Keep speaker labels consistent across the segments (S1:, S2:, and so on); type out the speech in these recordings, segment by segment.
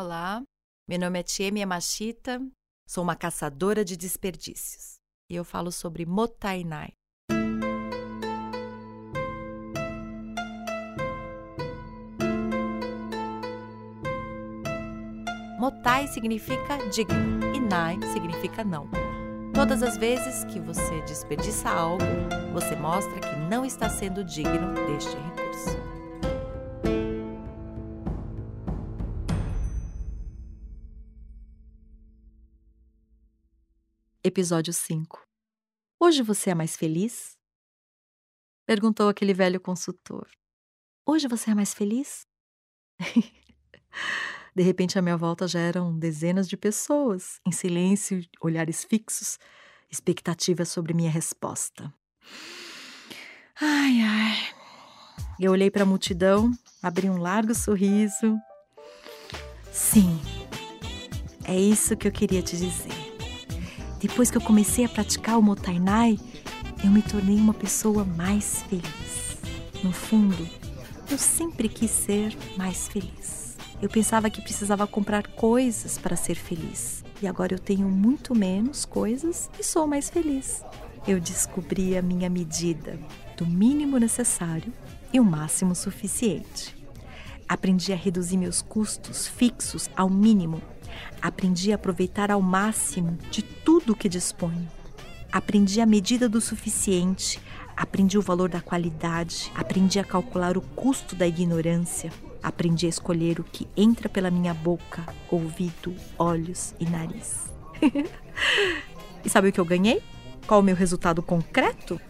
S1: Olá, meu nome é Tiemi Yamashita, sou uma caçadora de desperdícios e eu falo sobre Motainai. Motai significa digno e Nai significa não. Todas as vezes que você desperdiça algo, você mostra que não está sendo digno deste recurso. Episódio 5 Hoje você é mais feliz? Perguntou aquele velho consultor. Hoje você é mais feliz? De repente, à minha volta já eram dezenas de pessoas, em silêncio, olhares fixos, expectativas sobre minha resposta. Ai, ai. Eu olhei para a multidão, abri um largo sorriso. Sim, é isso que eu queria te dizer. Depois que eu comecei a praticar o Motainai, eu me tornei uma pessoa mais feliz. No fundo, eu sempre quis ser mais feliz. Eu pensava que precisava comprar coisas para ser feliz. E agora eu tenho muito menos coisas e sou mais feliz. Eu descobri a minha medida do mínimo necessário e o máximo suficiente. Aprendi a reduzir meus custos fixos ao mínimo. Aprendi a aproveitar ao máximo de tudo que disponho. Aprendi a medida do suficiente, aprendi o valor da qualidade, aprendi a calcular o custo da ignorância, Aprendi a escolher o que entra pela minha boca, ouvido, olhos e nariz. e sabe o que eu ganhei? Qual o meu resultado concreto?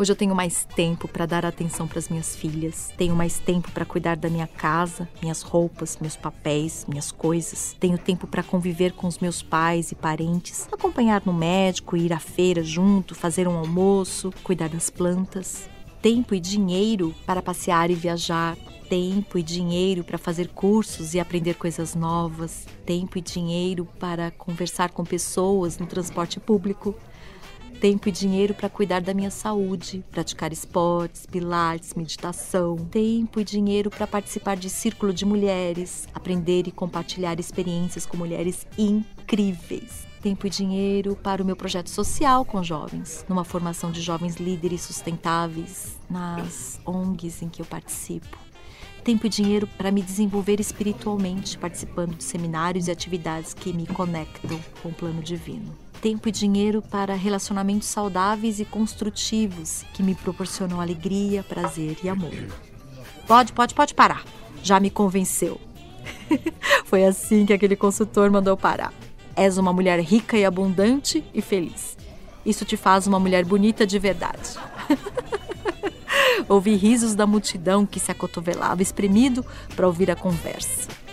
S1: Hoje eu tenho mais tempo para dar atenção para as minhas filhas, tenho mais tempo para cuidar da minha casa, minhas roupas, meus papéis, minhas coisas. Tenho tempo para conviver com os meus pais e parentes, acompanhar no médico, ir à feira junto, fazer um almoço, cuidar das plantas. Tempo e dinheiro para passear e viajar, tempo e dinheiro para fazer cursos e aprender coisas novas, tempo e dinheiro para conversar com pessoas no transporte público, tempo e dinheiro para cuidar da minha saúde, praticar esportes, pilates, meditação, tempo e dinheiro para participar de círculo de mulheres, aprender e compartilhar experiências com mulheres incríveis. Tempo e dinheiro para o meu projeto social com jovens, numa formação de jovens líderes sustentáveis nas ONGs em que eu participo tempo e dinheiro para me desenvolver espiritualmente, participando de seminários e atividades que me conectam com o plano divino. Tempo e dinheiro para relacionamentos saudáveis e construtivos que me proporcionam alegria, prazer e amor. Pode, pode, pode parar. Já me convenceu. Foi assim que aquele consultor mandou parar. És uma mulher rica e abundante e feliz. Isso te faz uma mulher bonita de verdade. Ouvi risos da multidão que se acotovelava espremido para ouvir a conversa.